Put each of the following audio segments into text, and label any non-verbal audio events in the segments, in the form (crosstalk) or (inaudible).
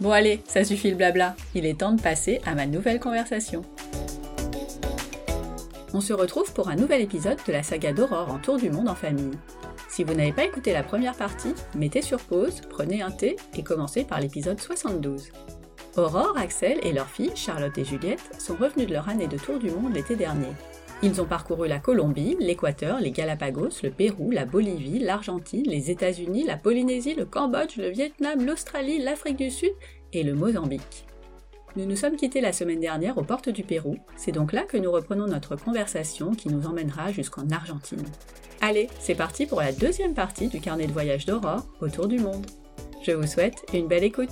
Bon allez, ça suffit le blabla, il est temps de passer à ma nouvelle conversation. On se retrouve pour un nouvel épisode de la saga d'Aurore en tour du monde en famille. Si vous n'avez pas écouté la première partie, mettez sur pause, prenez un thé et commencez par l'épisode 72. Aurore, Axel et leur fille, Charlotte et Juliette, sont revenus de leur année de tour du monde l'été dernier. Ils ont parcouru la Colombie, l'Équateur, les Galapagos, le Pérou, la Bolivie, l'Argentine, les États-Unis, la Polynésie, le Cambodge, le Vietnam, l'Australie, l'Afrique du Sud et le Mozambique. Nous nous sommes quittés la semaine dernière aux portes du Pérou, c'est donc là que nous reprenons notre conversation qui nous emmènera jusqu'en Argentine. Allez, c'est parti pour la deuxième partie du carnet de voyage d'Aurore autour du monde. Je vous souhaite une belle écoute.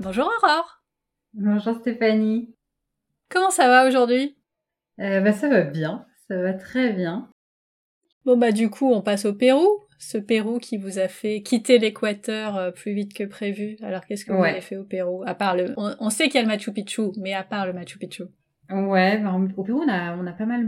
Bonjour Aurore Bonjour Stéphanie Comment ça va aujourd'hui? Euh, bah, Ça va bien, ça va très bien. Bon bah du coup on passe au Pérou, ce Pérou qui vous a fait quitter l'Équateur euh, plus vite que prévu. Alors qu'est-ce que vous avez fait au Pérou? À part le, on, sait qu'il y a le Machu Picchu, mais à part le Machu Picchu. Ouais, bah, au Pérou on a, on a pas mal,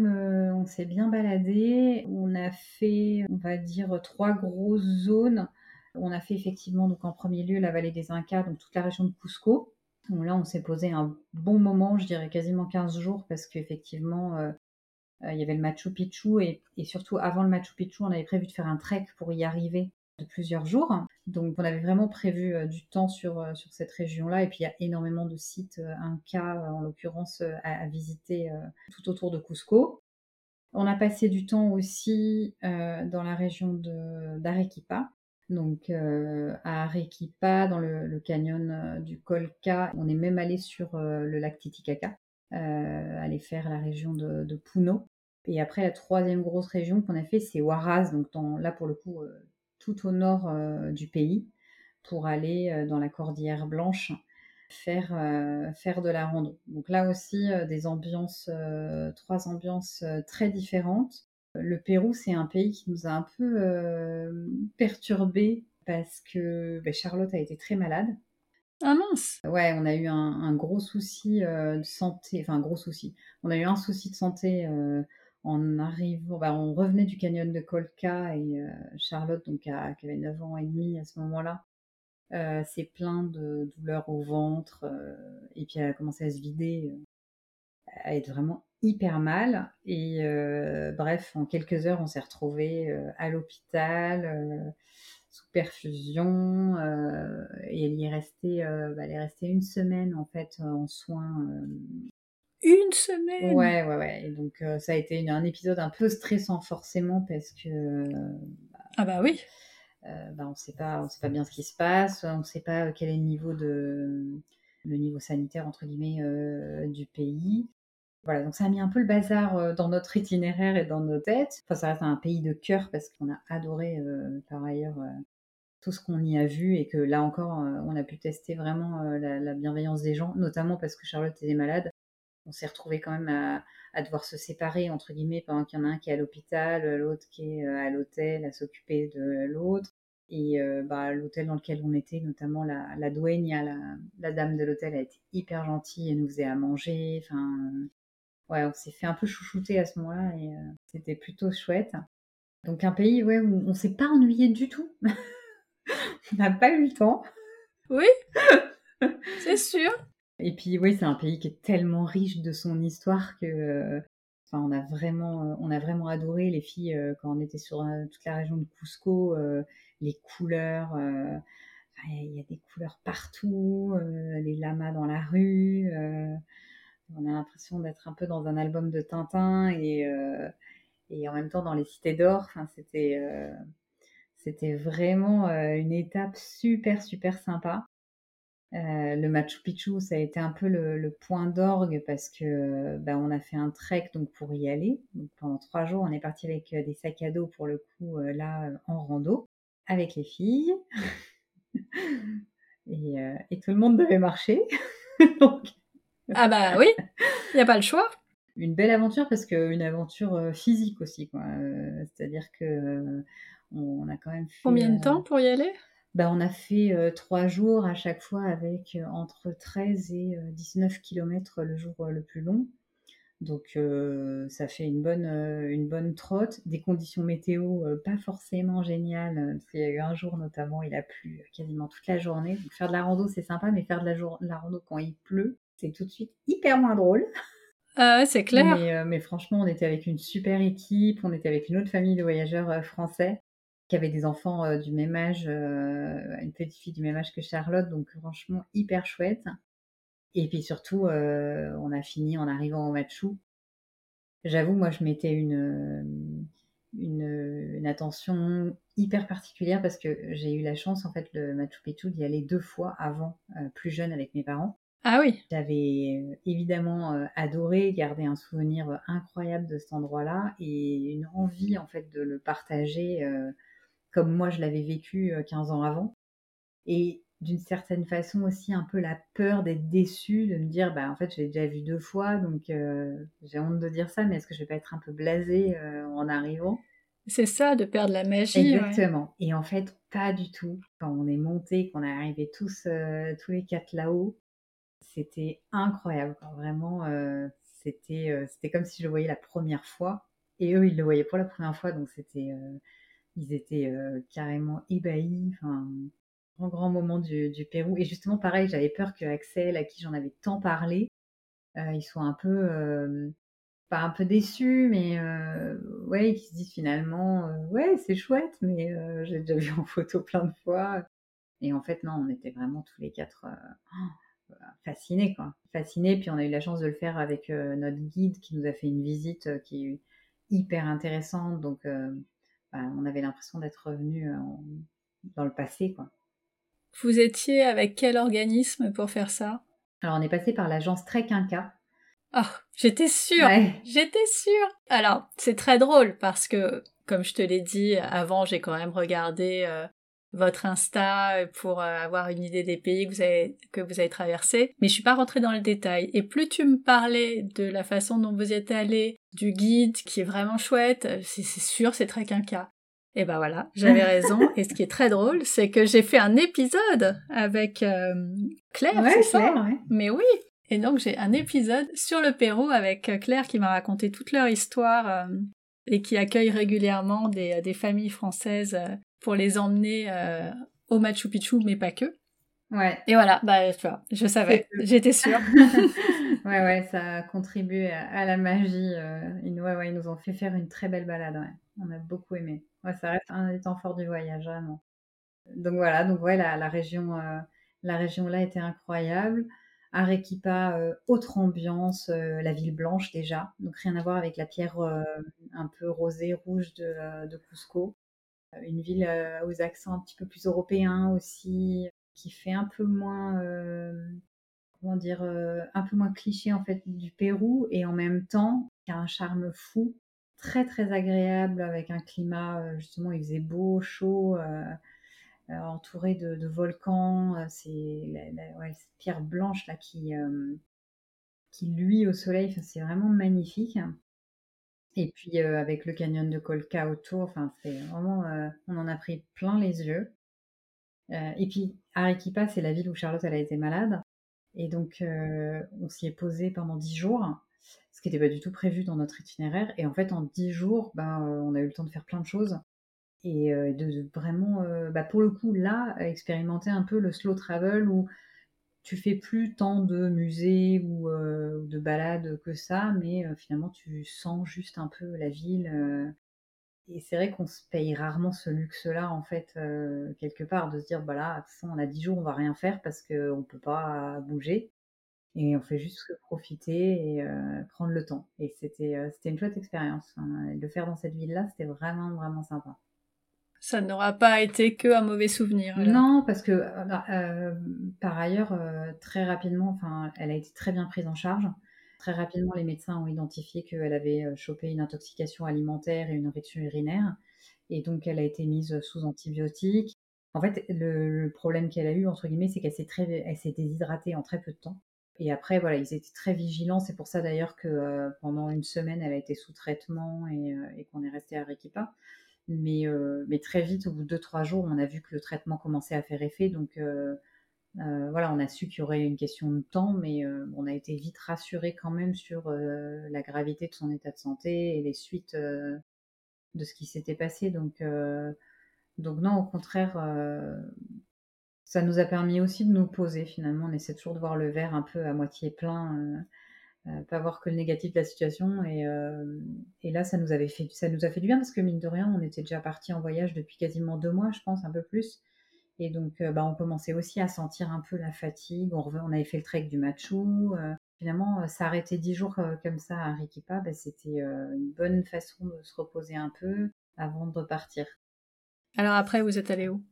on s'est bien baladé. On a fait, on va dire trois grosses zones. On a fait effectivement donc en premier lieu la vallée des Incas, donc toute la région de Cusco là, on s'est posé un bon moment, je dirais quasiment 15 jours, parce qu'effectivement, euh, euh, il y avait le Machu Picchu, et, surtout avant le Machu Picchu, on avait prévu de faire un trek pour y arriver de plusieurs jours. Donc, on avait vraiment prévu euh, du temps sur, sur cette région-là, et puis il y a énormément de sites Inca, en l'occurrence, à, visiter tout autour de Cusco. On a passé du temps aussi dans la région d'Arequipa, donc euh, à Arequipa, dans le, canyon euh, du Colca, on est même allé sur euh, le lac Titicaca, aller faire la région de, Puno. Et après, la troisième grosse région qu'on a fait, c'est Huaraz, donc là pour le coup, tout au nord du pays, pour aller dans la Cordillère Blanche, faire, faire de la rando. Donc là aussi, des ambiances, trois ambiances très différentes. Le Pérou, c'est un pays qui nous a un peu euh, perturbés parce que ben, Charlotte a été très malade. Ah mince Ouais, on a eu un, gros souci euh, de santé, enfin un gros souci. On a eu un souci de santé euh, en arrivant, bah, on revenait du canyon de Colca et Charlotte, donc qui avait 9 ans et demi à ce moment-là, s'est plein de douleurs au ventre et puis elle a commencé à se vider, à être vraiment hyper mal. Et euh, bref, en quelques heures, on s'est retrouvé euh, à l'hôpital, euh, sous perfusion. et elle y est restée, bah, elle est restée une semaine en fait en soins. Une semaine Ouais, ouais, ouais. Et donc ça a été un épisode un peu stressant forcément parce que... ah bah oui bah, on sait pas, on sait pas bien ce qui se passe, on ne sait pas quel est le niveau de le niveau sanitaire entre guillemets du pays. Voilà, donc ça a mis un peu le bazar euh, dans notre itinéraire et dans nos têtes. Enfin, ça reste un pays de cœur parce qu'on a adoré euh, par ailleurs euh, tout ce qu'on y a vu et que là encore, on a pu tester vraiment la, bienveillance des gens, notamment parce que Charlotte était malade. On s'est retrouvé quand même à, devoir se séparer, entre guillemets, pendant qu'il y en a un qui est à l'hôpital, l'autre qui est à l'hôtel, à s'occuper de l'autre. Et bah, l'hôtel dans lequel on était, notamment la, la dueña, la, la dame de l'hôtel, a été hyper gentille, elle nous faisait à manger. Enfin, ouais, on s'est fait un peu chouchouter à ce moment-là et euh, c'était plutôt chouette. Donc un pays ouais, où on s'est pas ennuyé du tout. (laughs) on n'a pas eu le temps. Oui, c'est sûr. Et puis oui, c'est un pays qui est tellement riche de son histoire que euh, enfin, on a vraiment euh, on a vraiment adoré les filles quand on était sur toute la région de Cusco, les couleurs il y a des couleurs partout, les lamas dans la rue. On a l'impression d'être un peu dans un album de Tintin et, et en même temps dans les cités d'or. Enfin, c'était vraiment une étape super super sympa. Euh, le Machu Picchu, ça a été un peu le, point d'orgue parce que bah, on a fait un trek donc pour y aller. Pendant trois jours, on est parti avec euh, des sacs à dos pour le coup euh, là en rando avec les filles (laughs) et, tout le monde devait marcher. (laughs) Ah bah oui, il n'y a pas le choix. Une belle aventure parce que une aventure physique aussi quoi. C'est-à-dire que on a quand même fait. Combien de temps pour y aller? bah, on a fait trois jours à chaque fois avec entre 13 et 19 km le jour le plus long. Donc ça fait une bonne, une bonne trotte. Des conditions météo pas forcément géniales. Parce qu'il y a eu un jour notamment, il a plu quasiment toute la journée. Donc faire de la rando c'est sympa, mais faire de la, la rando quand il pleut, c'est tout de suite hyper moins drôle. Ah c'est clair. Mais, mais, franchement, on était avec une super équipe, on était avec une autre famille de voyageurs français qui avait des enfants euh, du même âge, euh, une petite fille du même âge que Charlotte, donc franchement hyper chouette. Et puis surtout, euh, on a fini en arrivant au Machu. J'avoue, moi, je mettais une, une, attention hyper particulière parce que j'ai eu la chance, en fait, le Machu Picchu d'y aller deux fois avant, plus jeune avec mes parents. Ah oui. J'avais évidemment adoré, garder un souvenir incroyable de cet endroit-là et une envie en fait de le partager comme moi je l'avais vécu 15 ans avant. Et d'une certaine façon aussi un peu la peur d'être déçue, de me dire bah en fait je l'ai déjà vu deux fois donc j'ai honte de dire ça mais est-ce que je vais pas être un peu blasée en arrivant? C'est ça de perdre la magie. Exactement. Et en fait pas du tout. Quand on est monté, qu'on est arrivé tous tous les quatre là-haut, c'était incroyable. Vraiment c'était c'était comme si je le voyais la première fois et eux ils le voyaient pour la première fois donc c'était ils étaient euh, carrément ébahis. Enfin, grand grand moment du, Pérou. Et justement, pareil, j'avais peur que Axel, à qui j'en avais tant parlé, euh, il soit un peu, euh, pas un peu déçu, mais ouais, qu'ils se disent finalement, ouais, c'est chouette, mais j'ai déjà vu en photo plein de fois. Et en fait, non, on était vraiment tous les quatre fascinés, quoi. Fascinés. Puis on a eu la chance de le faire avec notre guide qui nous a fait une visite qui est hyper intéressante. Donc, bah, on avait l'impression d'être revenu euh, dans le passé, quoi. Vous étiez avec quel organisme pour faire ça? Alors, on est passé par l'agence Trek Inca. Oh, j'étais sûre J'étais sûre Alors, c'est très drôle parce que, comme je te l'ai dit avant, j'ai quand même regardé euh, votre Insta pour euh, avoir une idée des pays que vous avez, que vous avez traversés. Mais je suis pas rentrée dans le détail. Et plus tu me parlais de la façon dont vous êtes allé, du guide qui est vraiment chouette, c'est sûr, c'est très quinca. Et ben voilà, j'avais (laughs) raison. Et ce qui est très drôle, c'est que j'ai fait un épisode avec euh, Claire, c'est ça? Mais oui. Et donc j'ai un épisode sur le Pérou avec euh, Claire qui m'a raconté toute leur histoire et qui accueille régulièrement des, des familles françaises pour les emmener euh, au Machu Picchu, mais pas que. Ouais. Et voilà, bah, tu vois, je savais, j'étais sûre. (laughs) ouais, ouais, ça a contribué à, la magie. Euh, ils, ouais, ouais, ils nous ont fait faire une très belle balade, ouais. On a beaucoup aimé. Ouais, ça reste un des temps forts du voyage, vraiment. Donc voilà, donc ouais, la, la région, euh, la région là était incroyable. Arequipa, autre ambiance, la ville blanche déjà, donc rien à voir avec la pierre un peu rosée, rouge de, de Cusco une ville euh, aux accents un petit peu plus européens aussi, qui fait un peu moins, euh, dire, euh, un peu moins cliché en fait du Pérou et en même temps qui a un charme fou, très très agréable avec un climat justement il faisait beau, chaud. entouré de, volcans, c'est cette pierre blanche là qui, qui luit au soleil, c'est vraiment magnifique. Et puis avec le canyon de Colca autour, enfin c'est vraiment, on en a pris plein les yeux. et puis Arequipa, c'est la ville où Charlotte elle a été malade, et donc on s'y est posé pendant dix jours, ce qui n'était pas du tout prévu dans notre itinéraire. Et en fait en dix jours, ben on a eu le temps de faire plein de choses et de, vraiment, bah, pour le coup là, expérimenter un peu le slow travel où tu fais plus tant de musées ou euh, de balades que ça, mais euh, finalement tu sens juste un peu la ville. Euh. Et c'est vrai qu'on se paye rarement ce luxe-là, en fait, quelque part, de se dire, bah là, on a 10 jours, on va rien faire parce qu'on ne peut pas bouger. Et on fait juste profiter et prendre le temps. Et c'était c'était une chouette expérience. Hein. Le faire dans cette ville-là, c'était vraiment, vraiment sympa. Ça n'aura pas été que un mauvais souvenir. Non, parce que bah, par ailleurs, très rapidement, enfin, elle a été très bien prise en charge. Très rapidement, les médecins ont identifié qu'elle avait chopé une intoxication alimentaire et une infection urinaire. Et donc, elle a été mise sous antibiotiques. En fait, le, problème qu'elle a eu, entre guillemets, c'est qu'elle s'est, très, elle s'est déshydratée en très peu de temps. Et après, voilà, ils étaient très vigilants. C'est pour ça d'ailleurs que pendant une semaine, elle a été sous traitement et, et qu'on est resté à Arequipa. Mais, mais, très vite, au bout de 2-3 jours, on a vu que le traitement commençait à faire effet. Donc, euh, voilà, on a su qu'il y aurait une question de temps, mais euh, on a été vite rassuré quand même sur euh, la gravité de son état de santé et les suites de ce qui s'était passé. Donc non, au contraire, ça nous a permis aussi de nous poser finalement. On essaie toujours de voir le verre un peu à moitié plein, pas voir que le négatif de la situation. Et, et, là, ça nous avait fait, ça nous a fait du bien parce que mine de rien, on était déjà parti en voyage depuis quasiment deux mois, je pense, un peu plus. Et donc, euh, bah, on commençait aussi à sentir un peu la fatigue. On, avait fait le trek du Machu. Euh, finalement, euh, s'arrêter dix jours comme ça à Arequipa, bah, c'était une bonne façon de se reposer un peu avant de repartir. Alors après, vous êtes allé où?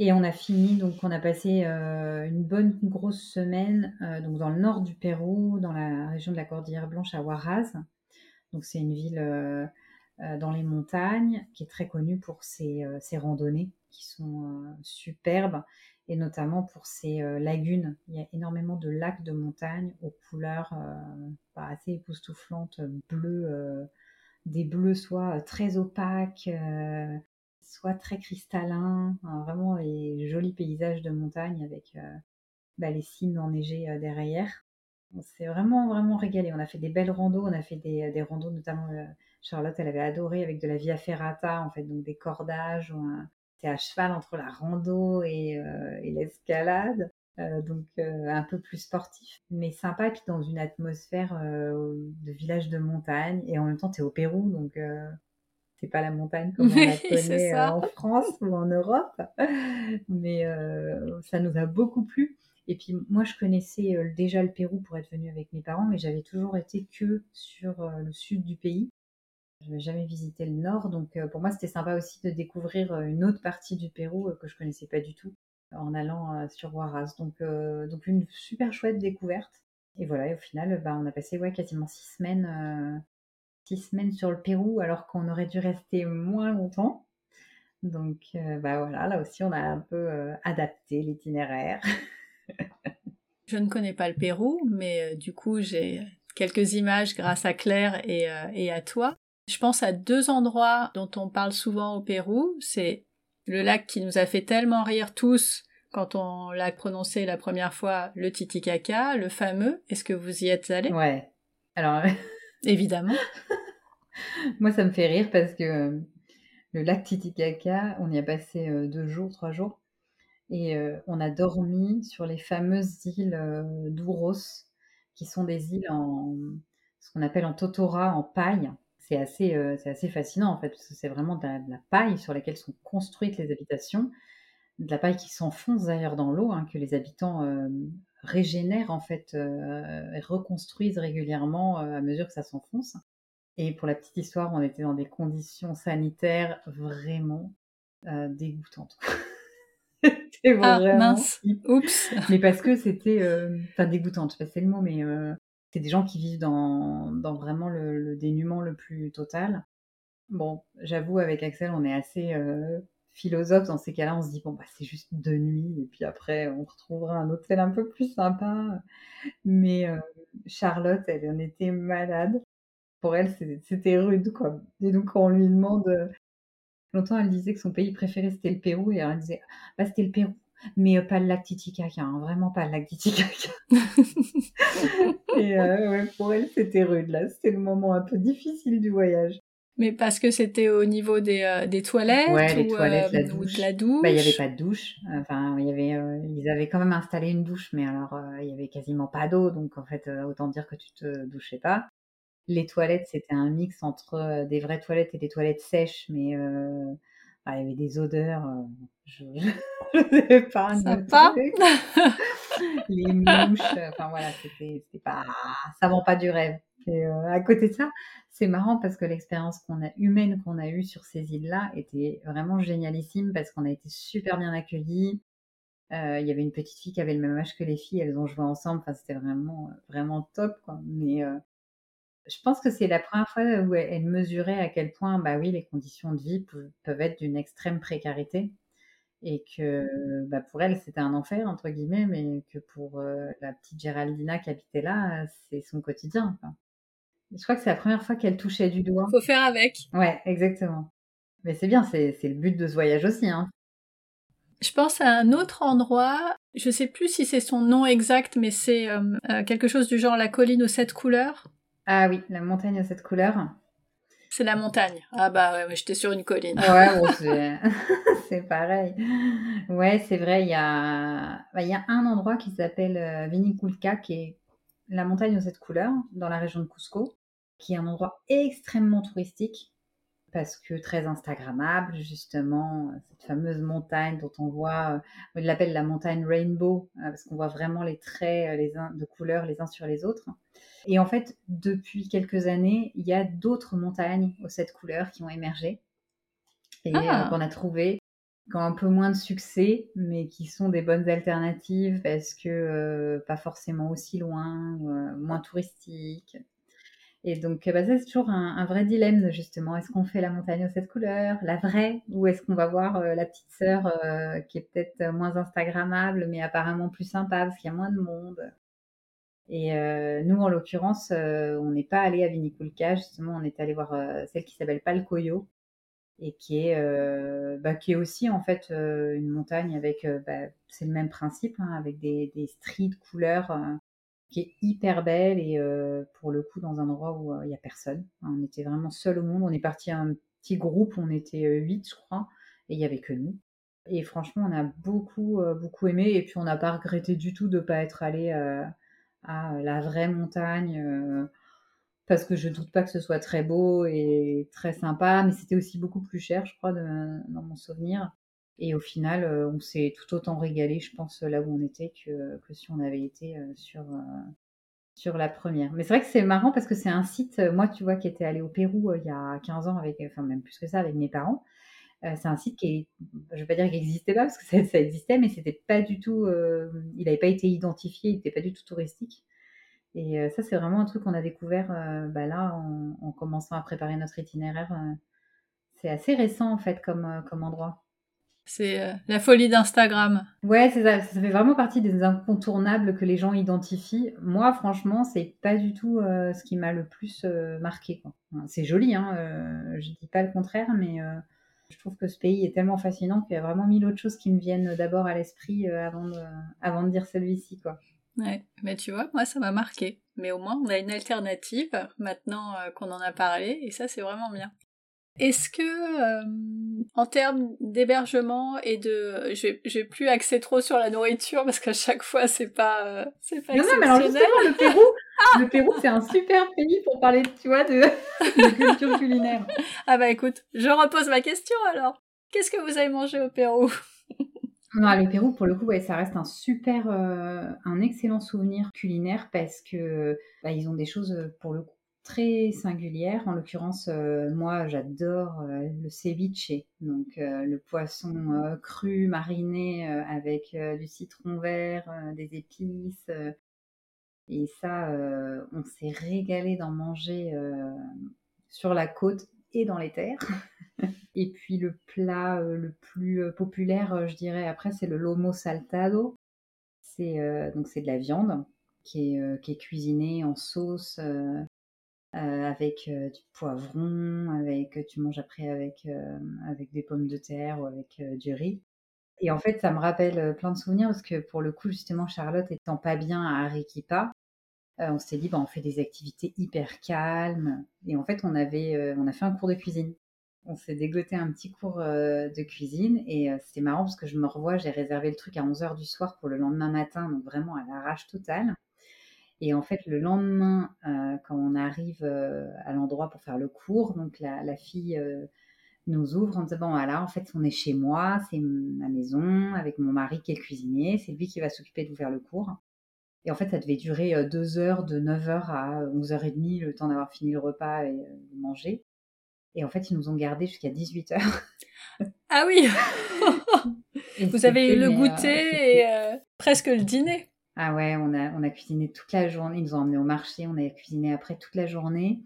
Et on a fini, donc on a passé une bonne grosse semaine donc dans le nord du Pérou, dans la région de la Cordillère Blanche à Huaraz. Donc c'est une ville dans les montagnes qui est très connue pour ses randonnées qui sont euh, superbes et notamment pour euh, lagunes. Il y a énormément de lacs de montagne aux couleurs euh, assez époustouflantes, bleues, des bleus soit très opaques, soit très cristallins, hein, vraiment les jolis paysages de montagne avec bah, les cimes enneigées derrière. On s'est vraiment, vraiment régalé. On a fait des belles randos, on a fait des, des randos, notamment Charlotte, elle avait adoré avec de la via ferrata, en fait, donc des cordages, à cheval entre la rando et, euh, l'escalade. Euh, donc euh, un peu plus sportif, mais sympa, puis dans une atmosphère de village de montagne, et en même temps tu es au Pérou, donc c'est pas la montagne comme on la (laughs) connaît en France ou en Europe, mais ça nous a beaucoup plu. Et puis moi, je connaissais déjà le Pérou pour être venue avec mes parents, mais j'avais toujours été que sur le sud du pays. Je n'avais jamais visité le nord, donc euh, pour moi c'était sympa aussi de découvrir euh, une autre partie du Pérou euh, que je connaissais pas du tout en allant sur Huaraz. Donc, donc une super chouette découverte. Et voilà, et au final, bah, on a passé ouais, quasiment six semaines, six semaines sur le Pérou alors qu'on aurait dû rester moins longtemps. Donc bah voilà, là aussi on a un peu adapté l'itinéraire. (laughs) je ne connais pas le Pérou, mais du coup j'ai quelques images grâce à Claire et, et à toi. Je pense à deux endroits dont on parle souvent au Pérou. C'est le lac qui nous a fait tellement rire tous quand on l'a prononcé la première fois, le Titicaca, le fameux. Est-ce que vous y êtes allé Ouais. Alors. (laughs) Évidemment. (laughs) Moi, ça me fait rire parce que euh, le lac Titicaca, on y a passé euh, deux jours, trois jours. Et euh, on a dormi sur les fameuses îles d'Ouros, qui sont des îles en ce qu'on appelle en totora, en paille c'est assez, assez fascinant en fait, parce que c'est vraiment de la, paille sur laquelle sont construites les habitations, de la paille qui s'enfonce d'ailleurs dans l'eau, hein, que les habitants régénèrent en fait euh, reconstruisent régulièrement à mesure que ça s'enfonce. Et pour la petite histoire, on était dans des conditions sanitaires vraiment dégoûtantes. (laughs) c'était ah, mince. Oups. Mais parce que c'était, enfin dégoûtante, c'est le mot, mais c'est des gens qui vivent dans, dans vraiment le, dénuement le plus total. Bon, j'avoue, avec Axel, on est assez euh, philosophe dans ces cas-là. On se dit, bon, bah, c'est juste deux nuits, et puis après, on retrouvera un hôtel un peu plus sympa. Mais euh, Charlotte, elle en était malade. Pour elle, c'était rude, quoi. Et donc, quand on lui demande. Euh, longtemps, elle disait que son pays préféré, c'était le Pérou, et elle disait, bah, c'était le Pérou mais euh, pas le lac Titicaca, hein, vraiment pas le lac Titicaca. (laughs) et euh, pour elle, c'était rude là, c'était le moment un peu difficile du voyage. Mais parce que c'était au niveau des, euh, des toilettes, ouais, les toilettes, la douche. de la douche. Bah, il n'y avait pas de douche. Enfin, y avait, ils avaient quand même installé une douche, mais alors il y avait quasiment pas d'eau, donc en fait, autant dire que tu te douchais pas. Les toilettes, c'était un mix entre des vraies toilettes et des toilettes sèches, mais bah, il y avait des odeurs, je ne (laughs) pas Sympa. Les mouches, enfin voilà, c'était pas ça vend pas du rêve et à côté de ça, c'est marrant parce que l'expérience qu'on a humaine qu'on a eue sur ces îles-là était vraiment génialissime parce qu'on a été super bien accueillis. il y avait une petite fille qui avait le même âge que les filles, elles ont joué ensemble, c'était vraiment vraiment top. Mais je pense que c'est la première fois où elle mesurait à quel point, bah oui, les conditions de vie peuvent être d'une extrême précarité et que bah, pour elle c'était un enfer entre guillemets, mais que pour la petite Géraldina qui habitait là, c'est son quotidien. Je crois que c'est la première fois qu'elle touchait du doigt. Faut faire avec. Ouais, exactement. Mais c'est bien, c'est le but de ce voyage aussi. Hein. Je pense à un autre endroit, je sais plus si c'est son nom exact, mais c'est quelque chose du genre la colline aux sept couleurs. Ah oui, la montagne à cette couleur. C'est la montagne. Ah bah ouais, j'étais sur une colline. Ouais, (laughs) (laughs) c'est pareil. Ouais, c'est vrai, il y a, bah, y a un endroit qui s'appelle euh, Viniculca, qui est la montagne aux sept couleurs, dans la région de Cusco, qui est un endroit extrêmement touristique parce que très instagrammable, justement, cette fameuse montagne dont on voit, euh, on l'appelle la montagne rainbow, euh, parce qu'on voit vraiment les traits les uns, de couleurs les uns sur les autres. Et en fait, depuis quelques années, il y a d'autres montagnes aux sept couleurs qui ont émergé et ah. qu'on a trouvé qui ont un peu moins de succès, mais qui sont des bonnes alternatives parce que euh, pas forcément aussi loin, moins touristiques. Et donc, bah, ça, c'est toujours un, vrai dilemme, justement. Est-ce qu'on fait la montagne aux sept couleurs, la vraie, ou est-ce qu'on va voir euh, la petite sœur euh, qui est peut-être moins Instagrammable, mais apparemment plus sympa parce qu'il y a moins de monde? Et euh, nous, en l'occurrence, on n'est pas allé à Viniculca, justement, on est allé voir celle qui s'appelle Palcoyo, et qui est, bah, qui est aussi, en fait, une montagne avec, bah, c'est le même principe, hein, avec des, des stries de couleurs qui est hyper belle et euh, pour le coup dans un endroit où euh, il n'y a personne. On était vraiment seul au monde. On est parti un petit groupe, on était euh, huit je crois, et il n'y avait que nous. Et franchement, on a beaucoup, beaucoup aimé et puis on n'a pas regretté du tout de ne pas être allé à la vraie montagne parce que je doute pas que ce soit très beau et très sympa, mais c'était aussi beaucoup plus cher, je crois, dans mon souvenir. Et au final, euh, on s'est tout autant régalé, je pense, là où on était que, que si on avait été euh, sur, euh, sur la première. Mais c'est vrai que c'est marrant parce que c'est un site, moi, tu vois, qui était allé au Pérou il y a 15 ans, avec, enfin même plus que ça, avec mes parents. c'est un site qui je ne vais pas dire qu'il n'existait pas parce que (laughs) ça, existait, mais c'était pas du tout, il n'avait pas été identifié, il n'était pas du tout touristique. Et ça, c'est vraiment un truc qu'on a découvert bah là en, en, commençant à préparer notre itinéraire. c'est assez récent en fait comme, comme endroit. C'est euh, la folie d'Instagram. Ouais, c'est ça. Ça fait vraiment partie des incontournables que les gens identifient. Moi, franchement, c'est pas du tout euh, ce qui m'a le plus euh, marqué. C'est joli, hein. je dis pas le contraire, mais je trouve que ce pays est tellement fascinant qu'il y a vraiment mille autres choses qui me viennent d'abord à l'esprit avant, de, avant de dire celui-ci, quoi. Ouais, mais tu vois, moi, ça m'a marqué. Mais au moins, on a une alternative maintenant qu'on en a parlé, et ça, c'est vraiment bien. Est-ce que, euh, en termes d'hébergement et de, vais plus axer trop sur la nourriture parce qu'à chaque fois c'est pas, euh, c'est pas non, non, mais alors justement le Pérou, (laughs) le Pérou c'est un super pays pour parler, tu vois, de, culture culinaire. (laughs) Ah bah écoute, je repose ma question alors. Qu'est-ce que vous avez mangé au Pérou? (laughs) Non, le Pérou, pour le coup, ouais, ça reste un super, euh, un excellent souvenir culinaire parce que bah, ils ont des choses pour le coup très singulière. En l'occurrence, euh, moi, j'adore euh, le ceviche, donc euh, le poisson cru, mariné avec du citron vert, des épices. et ça, on s'est régalé d'en manger sur la côte et dans les terres. (laughs) et puis le plat le plus populaire, je dirais, après, c'est le lomo saltado. C'est donc c'est de la viande qui est, qui est cuisinée en sauce avec euh, du poivron, avec tu manges après avec euh, avec des pommes de terre ou avec du riz. Et en fait, ça me rappelle plein de souvenirs parce que pour le coup, justement, Charlotte étant pas bien à Arequipa, on s'est dit, bah, on fait des activités hyper calmes. Et en fait, on avait, on a fait un cours de cuisine. On s'est dégoté un petit cours de cuisine et c'était marrant parce que je me revois, j'ai réservé le truc à 11h du soir pour le lendemain matin, donc vraiment à l'arrache totale. Et en fait, le lendemain, quand on arrive à l'endroit pour faire le cours, donc la, fille nous ouvre en disant bon voilà en fait on est chez moi c'est ma maison avec mon mari qui est cuisinier c'est lui qui va s'occuper de vous faire le cours. Et en fait ça devait durer deux heures de 9h à 11h30 le temps d'avoir fini le repas et de manger. Et en fait ils nous ont gardés jusqu'à 18h ah oui. (laughs) Vous avez eu le goûter et euh, presque le dîner ah ouais on a on a cuisiné toute la journée ils nous ont emmenés au marché on a cuisiné après toute la journée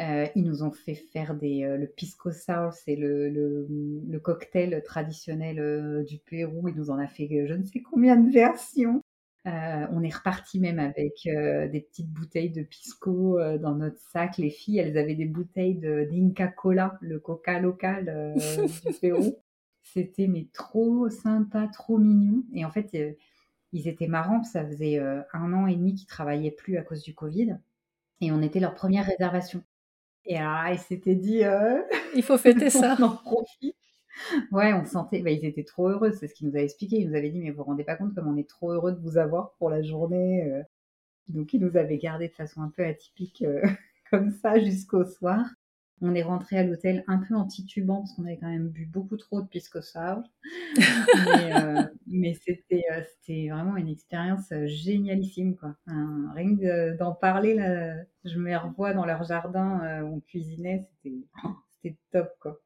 euh, ils nous ont fait faire des, euh, le pisco sour, c'est le, le, cocktail traditionnel euh, du Pérou. Ils nous en a fait je ne sais combien de versions. on est reparti même avec des petites bouteilles de pisco dans notre sac. Les filles, elles avaient des bouteilles d'Inca Cola, le coca local du (laughs) Pérou. C'était mais trop sympa, trop mignon. Et en fait, ils étaient marrants. Ça faisait un an et demi qu'ils travaillaient plus à cause du Covid. Et on était leur première réservation. Et alors, ils s'étaient dit, euh, il faut fêter (laughs) ça. on en profite. Ouais, on sentait, bah, ils étaient trop heureux, c'est ce qu'ils nous avaient expliqué. Ils nous avaient dit, mais vous vous rendez pas compte comme on est trop heureux de vous avoir pour la journée. Euh. Donc, ils nous avaient gardé de façon un peu atypique euh, (laughs) comme ça jusqu'au soir. On est rentré à l'hôtel un peu en titubant parce qu'on avait quand même bu beaucoup trop de pisco sour. mais, euh, (laughs) mais c'était, euh, c'était vraiment une expérience euh, génialissime. Quoi. rien que d'en parler, là, je me revois dans leur jardin où on cuisinait. C'était, c'était top. Quoi.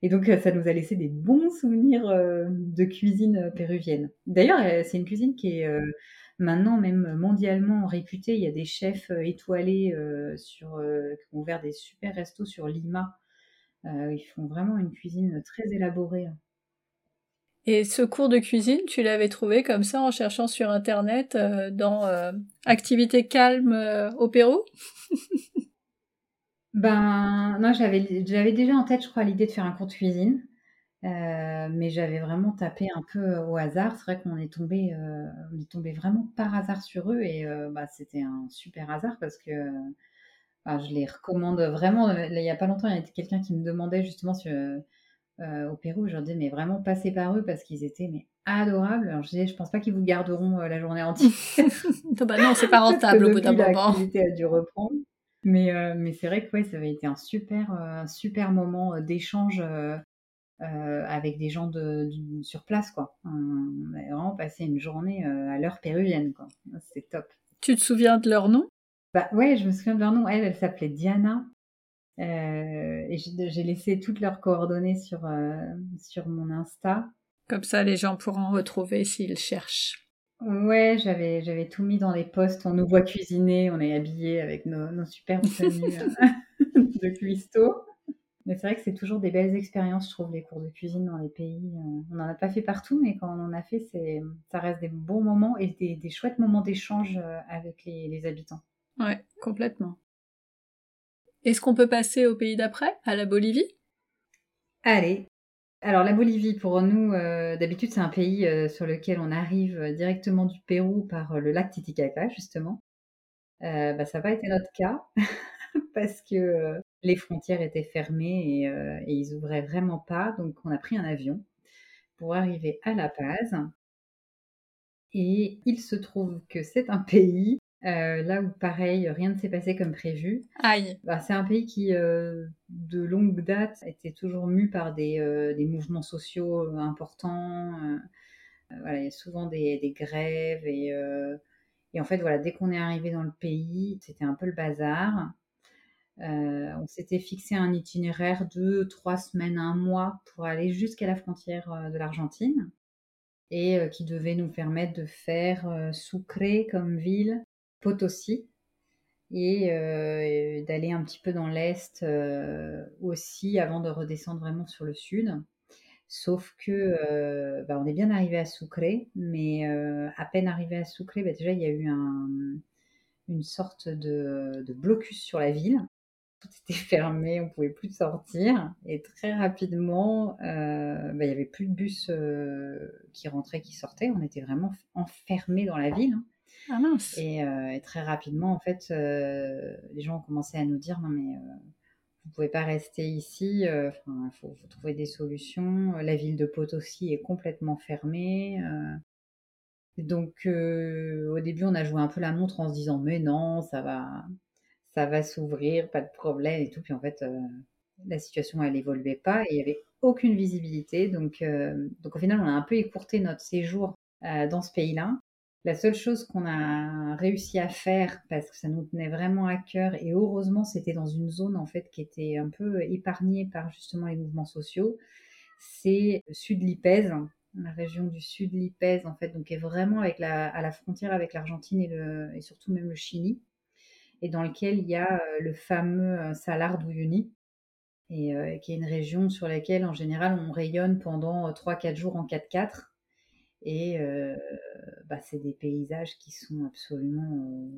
Et donc, ça nous a laissé des bons souvenirs de cuisine péruvienne. D'ailleurs, c'est une cuisine qui est maintenant même mondialement réputé. Il y a des chefs euh, étoilés euh, sur, euh, qui ont ouvert des super restos sur Lima. ils font vraiment une cuisine très élaborée. Hein. Et ce cours de cuisine, tu l'avais trouvé comme ça en cherchant sur Internet dans Activité calme au Pérou Ben non, j'avais j'avais déjà en tête, je crois, l'idée de faire un cours de cuisine. Euh, mais j'avais vraiment tapé un peu euh, au hasard. C'est vrai qu'on est tombé, euh, on est tombé vraiment par hasard sur eux et bah, c'était un super hasard parce que je les recommande vraiment. il y a pas longtemps, il y a quelqu'un qui me demandait justement sur, au Pérou. Je leur disais mais vraiment passez par eux parce qu'ils étaient mais adorables. Alors je disais je pense pas qu'ils vous garderont la journée entière. (laughs) bah non, c'est pas (laughs) rentable au bout d'un moment. L'activité a dû reprendre. Mais, mais c'est vrai que ouais, ça avait été un super, un super moment d'échange euh, avec des gens de, sur place, quoi. On a vraiment passé une journée euh, à l'heure péruvienne, quoi. C'était top. Tu te souviens de leur nom? Bah ouais, je me souviens de leur nom. Elle, elle s'appelait Diana. Euh, et j'ai laissé toutes leurs coordonnées sur, sur mon Insta. Comme ça, les gens pourront retrouver s'ils cherchent. Ouais, j'avais j'avais tout mis dans les posts. On nous voit cuisiner, on est habillés avec nos, nos superbes (laughs) tenues (laughs) de cuistot. Mais c'est vrai que c'est toujours des belles expériences, je trouve, les cours de cuisine dans les pays. Euh, on n'en a pas fait partout, mais quand on en a fait, c'est, ça reste des bons moments et des, chouettes moments d'échange euh, avec les, habitants. Ouais, complètement. Est-ce qu'on peut passer au pays d'après, à la Bolivie? Allez. Alors la Bolivie, pour nous, euh, d'habitude, c'est un pays sur lequel on arrive directement du Pérou par le lac Titicaca, justement. bah, ça n'a pas été notre cas. (laughs) parce que les frontières étaient fermées euh, et, ils ouvraient vraiment pas. Donc on a pris un avion pour arriver à La Paz. Et il se trouve que c'est un pays euh, là où pareil, rien ne s'est passé comme prévu. Aïe. Bah, c'est un pays qui, de longue date, était toujours mu par des, mouvements sociaux importants. voilà, il y a souvent des, des grèves et, et, en fait, voilà, dès qu'on est arrivé dans le pays, c'était un peu le bazar. Euh, on s'était fixé un itinéraire de trois semaines, un mois pour aller jusqu'à la frontière euh, de l'Argentine et euh, qui devait nous permettre de faire Sucre comme ville, Potosi et d'aller un petit peu dans l'est aussi avant de redescendre vraiment sur le sud. Sauf que bah, on est bien arrivé à Sucre, mais à peine arrivé à Sucre, bah, déjà il y a eu une sorte de, blocus sur la ville tout était (laughs) fermé, on pouvait plus sortir. Et très rapidement, euh, bah, il y avait plus de bus euh, qui rentraient, qui sortaient. On était vraiment enfermés dans la ville. Hein. Ah mince. Et, euh, et, très rapidement, en fait, les gens ont commencé à nous dire non mais vous pouvez pas rester ici. Il faut, faut, trouver des solutions. La ville de Potosi est complètement fermée. Donc au début, on a joué un peu la montre en se disant mais non, ça va, ça va s'ouvrir, pas de problème et tout. Puis en fait, la situation elle évoluait pas et il y avait aucune visibilité. Donc donc au final, on a un peu écourté notre séjour dans ce pays-là. La seule chose qu'on a réussi à faire, parce que ça nous tenait vraiment à cœur, et heureusement c'était dans une zone en fait qui était un peu épargnée par justement les mouvements sociaux, c'est sud Lipèze, la région du sud Lipèze en fait, donc est vraiment avec la, à la frontière avec l'Argentine et, et surtout même le Chili, et dans lequel il y a euh, le fameux euh, Salar d'Uyuni, et euh, qui est une région sur laquelle en général on rayonne pendant 3-4 jours en 4x4 et bah, c'est des paysages qui sont absolument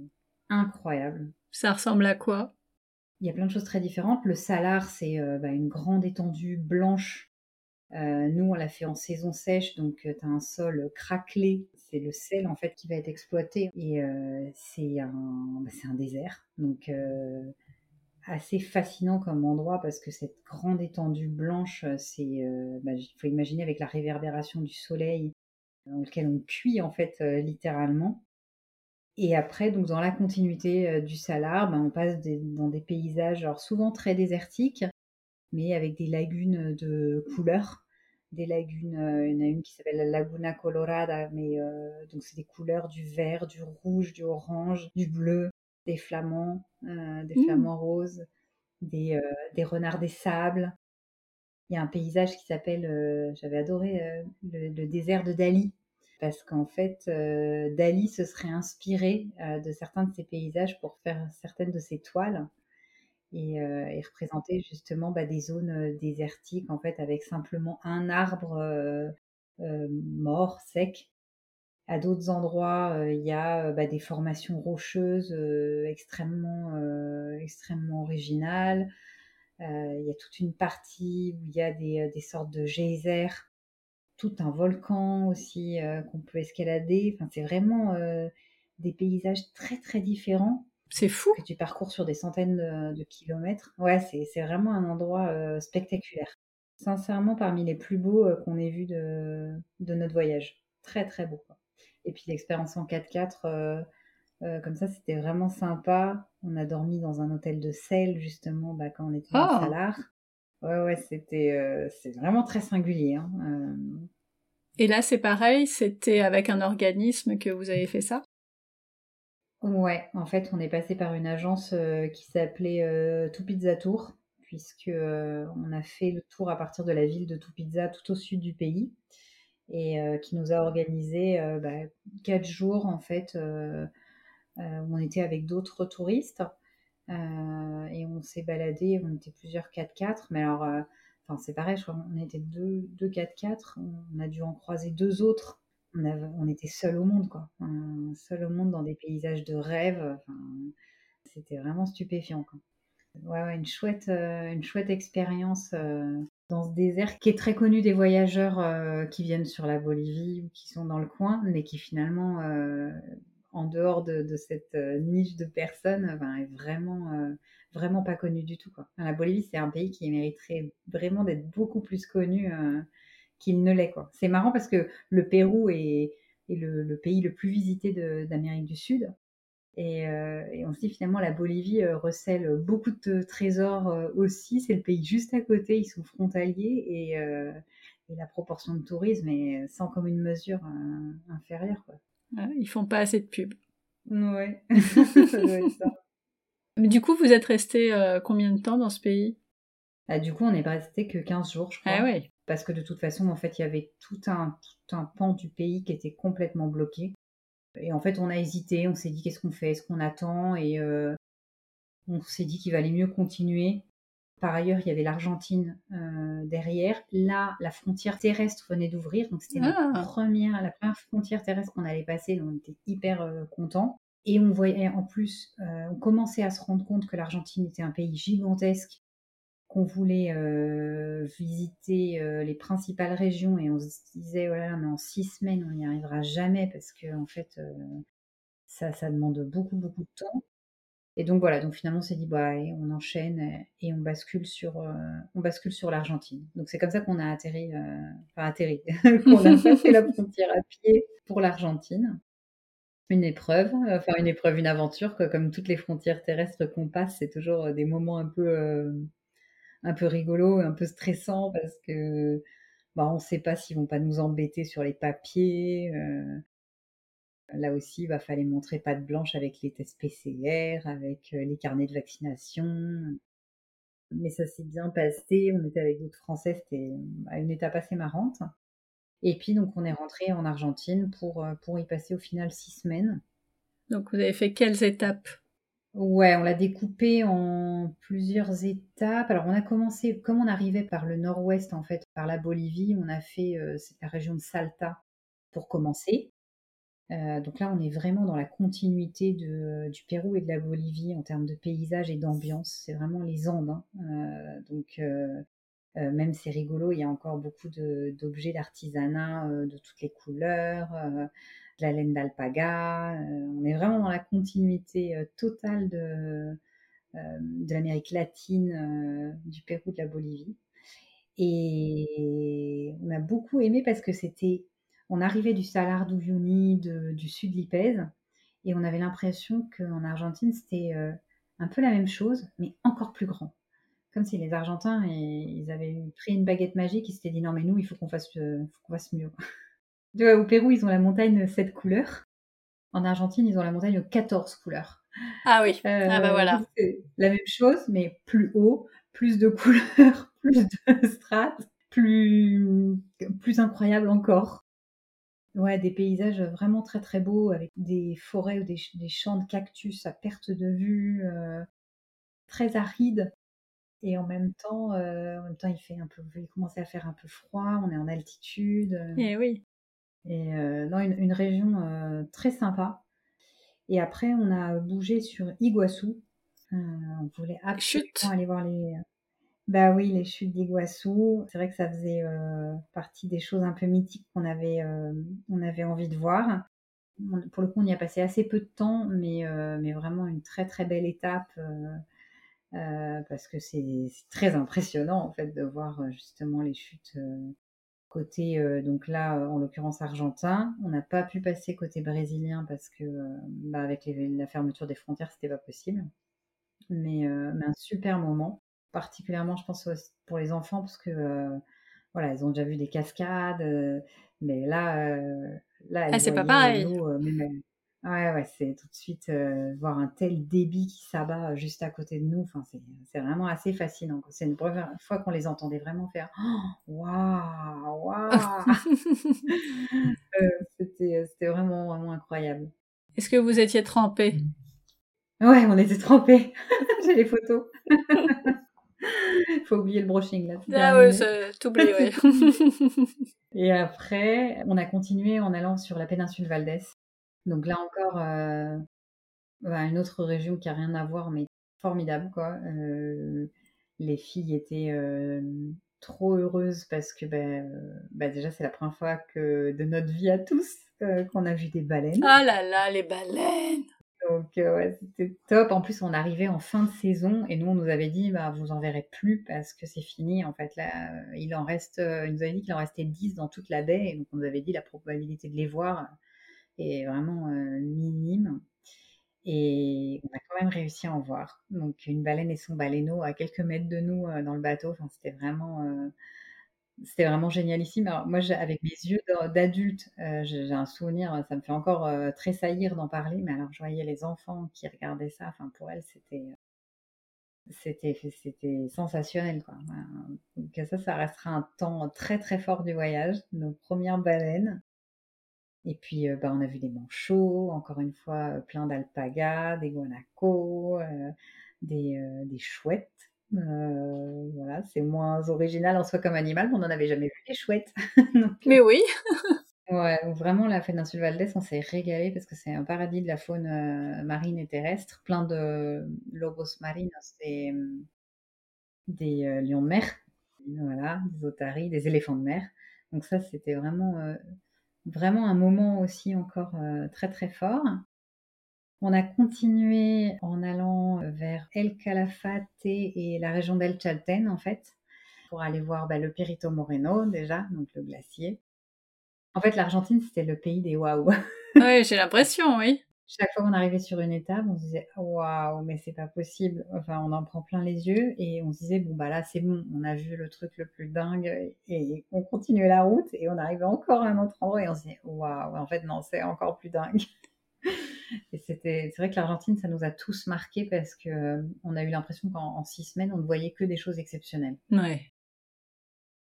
incroyables. Ça ressemble à quoi? Il y a plein de choses très différentes. Le salar, c'est bah, une grande étendue blanche. Nous, on l'a fait en saison sèche, donc tu as un sol craquelé. C'est le sel en fait qui va être exploité et c'est un, bah, un désert. Donc assez fascinant comme endroit parce que cette grande étendue blanche, c'est, il faut imaginer avec la réverbération du soleil, dans lequel on cuit en fait euh, littéralement. Et après, donc dans la continuité euh, du salar, ben, on passe dans des paysages souvent très désertiques, mais avec des lagunes de couleurs. Des lagunes, euh, il y en a une qui s'appelle la Laguna Colorada, mais donc c'est des couleurs du vert, du rouge, du orange, du bleu, des flamants, des mmh. flamants roses, des, des renards des sables, il y a un paysage qui s'appelle, euh, j'avais adoré euh, le, désert de Dali, parce qu'en fait, euh, Dali se serait inspiré de certains de ces paysages pour faire certaines de ses toiles et, et représenter justement bah, des zones désertiques, en fait, avec simplement un arbre mort, sec. À d'autres endroits, il y a bah, des formations rocheuses extrêmement, extrêmement originales. Euh, il y a toute une partie où il y a des, euh, sortes de geysers, tout un volcan aussi euh, qu'on peut escalader. Enfin, c'est vraiment des paysages très très différents. C'est fou. Que tu parcours sur des centaines de, kilomètres. Ouais, c'est vraiment un endroit spectaculaire. Sincèrement, parmi les plus beaux qu'on ait vus de, de, notre voyage. Très très beau. Et puis l'expérience en 4x4, euh, comme ça, c'était vraiment sympa. On a dormi dans un hôtel de sel, justement, bah, quand on était dans oh. Salar. Ouais, ouais, c'était euh, c'est vraiment très singulier. Hein, euh. Et là, c'est pareil, c'était avec un organisme que vous avez fait ça? Ouais, en fait, on est passé par une agence qui s'appelait Tupizza Tour, puisque on a fait le tour à partir de la ville de Tupizza, tout au sud du pays, et qui nous a organisé bah, quatre jours en fait euh, où on était avec d'autres touristes. Euh, et on s'est baladé, on était plusieurs 4x4, mais alors, euh, enfin c'est pareil, je crois qu'on était deux, 4x4, on a dû en croiser deux autres on, était seul au monde, quoi. seul au monde dans des paysages de rêve. c'était vraiment stupéfiant, quoi. Ouais, ouais, une chouette, une chouette expérience dans ce désert qui est très connu des voyageurs qui viennent sur la Bolivie ou qui sont dans le coin, mais qui finalement en dehors de, cette euh, niche de personnes, ben, est vraiment, euh, vraiment pas connu du tout. Quoi. La Bolivie, c'est un pays qui mériterait vraiment d'être beaucoup plus connu euh, qu'il ne l'est. C'est marrant parce que le Pérou est, le, pays le plus visité d'Amérique du Sud. Et, on se dit finalement la Bolivie recèle beaucoup de trésors aussi. C'est le pays juste à côté, ils sont frontaliers et, et la proportion de tourisme est sans commune mesure inférieure. Quoi. Ils font pas assez de pub. Ouais, (laughs) ça doit être ça. Mais du coup, vous êtes resté euh, combien de temps dans ce pays? Ah, Du coup, on n'est resté que 15 jours, je crois. Ah oui. Parce que de toute façon, en fait, il y avait tout un, tout un pan du pays qui était complètement bloqué. Et en fait, on a hésité, on s'est dit qu'est-ce qu'on fait, est-ce qu'on attend? Et euh, on s'est dit qu'il valait mieux continuer par ailleurs, il y avait l'Argentine euh, derrière. Là, la frontière terrestre venait d'ouvrir, donc c'était la ah. première, la première frontière terrestre qu'on allait passer, donc on était hyper euh, contents. Et on voyait en plus, on commençait à se rendre compte que l'Argentine était un pays gigantesque, qu'on voulait visiter les principales régions, et on se disait, oh là là, mais en six semaines, on n'y arrivera jamais parce que en fait, ça, ça demande beaucoup, beaucoup de temps. Et donc voilà, donc finalement on s'est dit bah allez, on enchaîne et on bascule sur on bascule sur l'Argentine. Donc c'est comme ça qu'on a atterri, enfin atterri, (laughs) qu'on a passé la (laughs) frontière à pied pour l'Argentine une épreuve, enfin une épreuve, une aventure, comme toutes les frontières terrestres qu'on passe, c'est toujours euh, des moments un peu, euh, un peu rigolos, un peu stressants parce que bah, on ne sait pas s'ils vont pas nous embêter sur les papiers. Euh. là aussi, il va falloir montrer patte blanche avec les tests PCR, avec les carnets de vaccination. Mais ça s'est bien passé. On était avec d'autres Français, c'était bah, une étape assez marrante. Et puis, donc, on est rentré en Argentine pour, euh, pour y passer au final six semaines. Donc, vous avez fait quelles étapes? Ouais, on l'a découpé en plusieurs étapes. Alors, on a commencé, comme on arrivait par le nord-ouest, en fait, par la Bolivie, on a fait euh, la région de Salta pour commencer. Euh, donc là, on est vraiment dans la continuité du Pérou et de la Bolivie en termes de paysage et d'ambiance. C'est vraiment les Andes. Hein. donc, euh, même c'est rigolo, il y a encore beaucoup d'objets d'artisanat euh, de toutes les couleurs, euh, de la laine d'alpaga. on est vraiment dans la continuité totale de, de l'Amérique latine, du Pérou, de la Bolivie. Et on a beaucoup aimé parce que c'était, on arrivait du Salar d'Uyuni, du sud de l'Ipèze, et on avait l'impression qu'en Argentine, c'était un peu la même chose, mais encore plus grand comme si les Argentins, ils avaient pris une baguette magique, ils s'étaient dit non mais nous, il faut qu'on fasse, euh, qu'on fasse mieux. Au Pérou, ils ont la montagne 7 couleurs. En Argentine, ils ont la montagne aux 14 couleurs. Ah oui, ah bah voilà. C'est la même chose, mais plus haut, plus de (laughs) couleurs, plus de strates, plus, plus incroyable encore. Ouais, des paysages vraiment très très beaux avec des forêts ou des, champs de cactus à perte de vue, euh, très arides. Et en même temps, euh, en même temps, il fait un peu, il commençait à faire un peu froid. On est en altitude. Et eh oui. Et euh, non, une, région euh, très sympa. Et après, on a bougé sur Iguassou. on voulait absolument aller voir les. Bah oui, les chutes d'Iguassou. C'est vrai que ça faisait partie des choses un peu mythiques qu'on avait, on avait envie de voir. Pour le coup, on y a passé assez peu de temps, mais, mais vraiment une très très belle étape. Euh, parce que c'est très impressionnant en fait de voir euh, justement les chutes euh, côté donc là en l'occurrence argentin. On n'a pas pu passer côté brésilien parce que bah, avec la fermeture des frontières c'était pas possible. Mais, mais, un super moment. Particulièrement je pense pour les enfants parce que voilà ils ont déjà vu des cascades mais là là ah, c'est pas pareil Ouais, ouais, c'est tout de suite euh, voir un tel débit qui s'abat juste à côté de nous. Enfin, c'est vraiment assez fascinant. C'est une première fois qu'on les entendait vraiment faire (gasps) Waouh, waouh (laughs) euh, C'était vraiment, vraiment incroyable. Est-ce que vous étiez trempés? Ouais, on était trempés. (laughs) J'ai les photos. (laughs) Faut oublier le brushing là. Ah ouais, t'oublies, ouais. Et après, on a continué en allant sur la péninsule Valdès. Donc là encore, euh, bah, une autre région qui a rien à voir, mais formidable quoi. Euh, les filles étaient euh, trop heureuses parce que ben, bah, déjà c'est la première fois que de notre vie à tous qu'on a vu des baleines. Ah là là, les baleines Donc ouais, c'était top. En plus, on arrivait en fin de saison et nous on nous avait dit bah vous en verrez plus parce que c'est fini. En fait là, il en reste, il nous avait dit qu'il en restait 10 dans toute la baie et donc on nous avait dit la probabilité de les voir vraiment minime. Et on a quand même réussi à en voir. Donc une baleine et son baleineau à quelques mètres de nous dans le bateau. Enfin, c'était vraiment, c'était vraiment génialissime. Alors moi, avec mes yeux d'adulte, j'ai un souvenir, ça me fait encore tressaillir d'en parler. Mais alors, je voyais les enfants qui regardaient ça. Enfin, pour elles, c'était c'était c'était sensationnel quoi. Donc ça, ça restera un temps très très fort du voyage. Nos premières baleines. Et puis, euh, bah, on a vu des manchots, encore une fois, euh, plein d'alpagas, des guanacos, euh, des, des, chouettes. voilà, c'est moins original en soi comme animal, mais on n'en avait jamais vu des chouettes. (laughs) mais oui Ouais, vraiment, la péninsule Valdès, on s'est régalé parce que c'est un paradis de la faune marine et terrestre, plein de lobos marinos, des, des lions de mer, voilà, des otaries, des éléphants de mer. Donc ça, c'était vraiment vraiment un moment aussi encore très très fort. On a continué en allant vers El Calafate et la région d'El Chalten, en fait, pour aller voir bah, le Perito Moreno, déjà, donc le glacier. En fait, l'Argentine, c'était le pays des waouh. oui, j'ai l'impression, oui. Chaque fois qu'on arrivait sur une étape, on se disait waouh, mais c'est pas possible. Enfin, on en prend plein les yeux et on se disait bon bah là c'est bon, on a vu le truc le plus dingue et on continuait la route et on arrivait encore à un autre endroit et on se disait waouh, en fait non, c'est encore plus dingue. (laughs) Et c'était, c'est vrai que l'Argentine, ça nous a tous marqués parce que euh, on a eu l'impression qu'en six semaines, on ne voyait que des choses exceptionnelles. Ouais.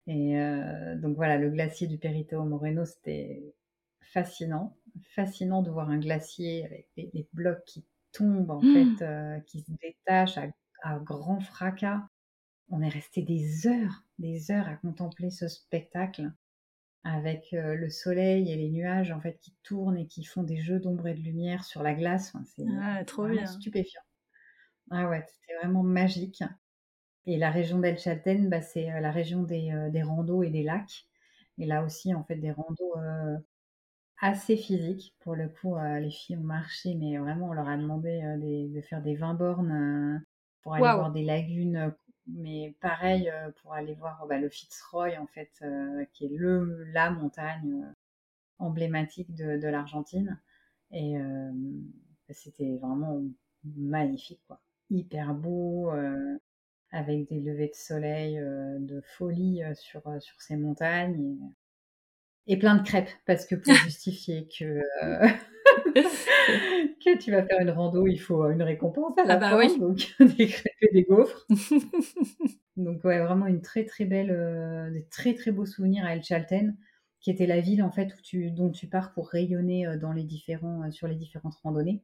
Et euh, donc voilà, le glacier du Perito Moreno, c'était fascinant. Fascinant de voir un glacier avec des, blocs qui tombent, en mmh. fait, euh, qui se détachent à, à grand fracas. On est resté des heures, des heures à contempler ce spectacle avec euh, le soleil et les nuages en fait qui tournent et qui font des jeux d'ombre et de lumière sur la glace. c'est ah, trop bien. stupéfiant. Ah ouais, c'était vraiment magique. Et la région d'El Chalten, bah, c'est euh, la région des, euh, des, randos et des lacs. Et là aussi, en fait, des randos assez physiques. Pour le coup, les filles ont marché, mais vraiment, on leur a demandé de faire des 20 bornes pour aller voir des lagunes mais pareil euh, pour aller voir bah, le Fitzroy en fait, euh, qui est le la montagne euh, emblématique de, de l'Argentine. Et c'était vraiment magnifique, quoi. Hyper beau, avec des levées de soleil de folie sur, sur ces montagnes. Et, et, plein de crêpes, parce que pour (laughs) justifier que (laughs) que tu vas faire une rando, il faut une récompense à la ah bah oui. donc (laughs) des crêpes et des gaufres. donc ouais, vraiment une très très belle, euh, des très très beaux souvenirs à El Chalten, qui était la ville en fait où tu, dont tu pars pour rayonner euh, dans les différents, euh, sur les différentes randonnées.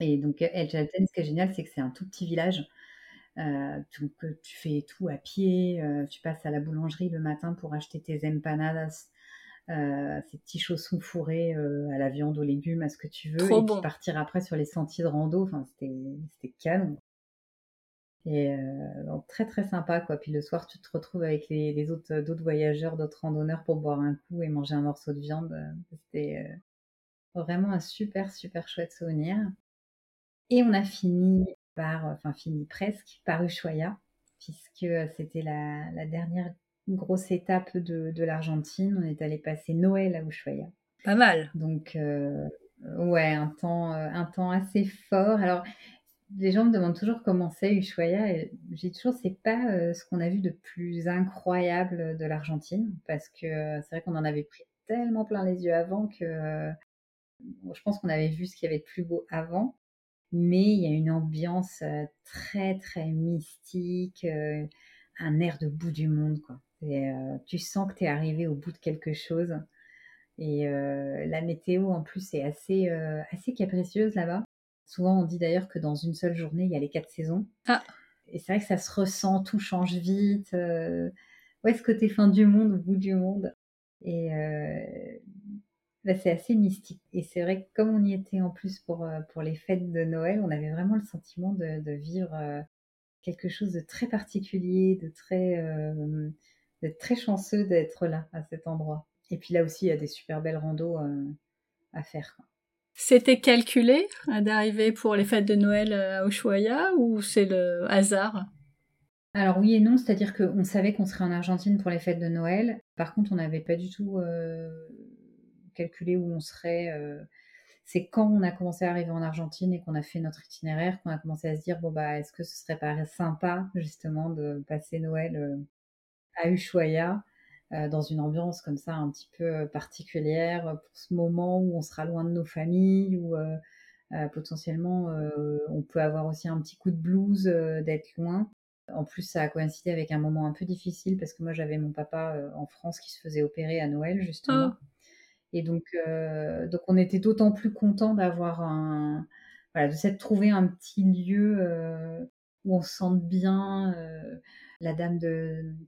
Et donc El Chalten, ce qui est génial, c'est que c'est un tout petit village. donc tu fais tout à pied, tu passes à la boulangerie le matin pour acheter tes empanadas euh, ces petits chaussons fourrés euh, à la viande, aux légumes, à ce que tu veux, et puis partir après sur les sentiers de rando. Enfin, c'était canon. Et euh, donc très très sympa quoi. Puis le soir, tu te retrouves avec les, autres d'autres voyageurs, d'autres randonneurs pour boire un coup et manger un morceau de viande. C'était vraiment un super super chouette souvenir. Et on a fini par, enfin fini presque par Ushuaia, puisque c'était la, la dernière une grosse étape de, de l'Argentine. On est allé passer Noël à Ushuaia. Pas mal. Donc, euh, ouais, un temps, euh, un temps assez fort. Alors, les gens me demandent toujours comment c'est Ushuaia. Et j'ai toujours, c'est pas euh, ce qu'on a vu de plus incroyable de l'Argentine, parce que c'est vrai qu'on en avait pris tellement plein les yeux avant que je pense qu'on avait vu ce qu'il y avait de plus beau avant. Mais il y a une ambiance très, très mystique, un air de bout du monde, quoi. Euh, tu sens que tu es arrivé au bout de quelque chose. Et euh, la météo, en plus, est assez, euh, assez capricieuse là-bas. Souvent, on dit d'ailleurs que dans une seule journée, il y a les quatre saisons. Ah. Et c'est vrai que ça se ressent, tout change vite. ouais, ce côté fin du monde, au bout du monde? Et bah, c'est assez mystique. Et c'est vrai que comme on y était en plus pour, pour les fêtes de Noël, on avait vraiment le sentiment de, de vivre quelque chose de très particulier, de très d'être très chanceux d'être là, à cet endroit. Et puis là aussi, il y a des super belles randos euh, à faire. C'était calculé euh, d'arriver pour les fêtes de Noël euh, à Ushuaia ou c'est le hasard? Alors oui et non, c'est-à-dire qu'on savait qu'on serait en Argentine pour les fêtes de Noël. Par contre, on n'avait pas du tout calculé où on serait. C'est quand on a commencé à arriver en Argentine et qu'on a fait notre itinéraire qu'on a commencé à se dire bon bah est-ce que ce serait pas sympa justement de passer Noël à Ushuaia, euh, dans une ambiance comme ça un petit peu euh, particulière pour ce moment où on sera loin de nos familles, où euh, potentiellement on peut avoir aussi un petit coup de blues d'être loin. En plus, ça a coïncidé avec un moment un peu difficile parce que moi j'avais mon papa en France qui se faisait opérer à Noël justement. Oh. Et donc, donc on était d'autant plus content d'avoir un, voilà, de s'être trouvé un petit lieu où on se sente bien. La dame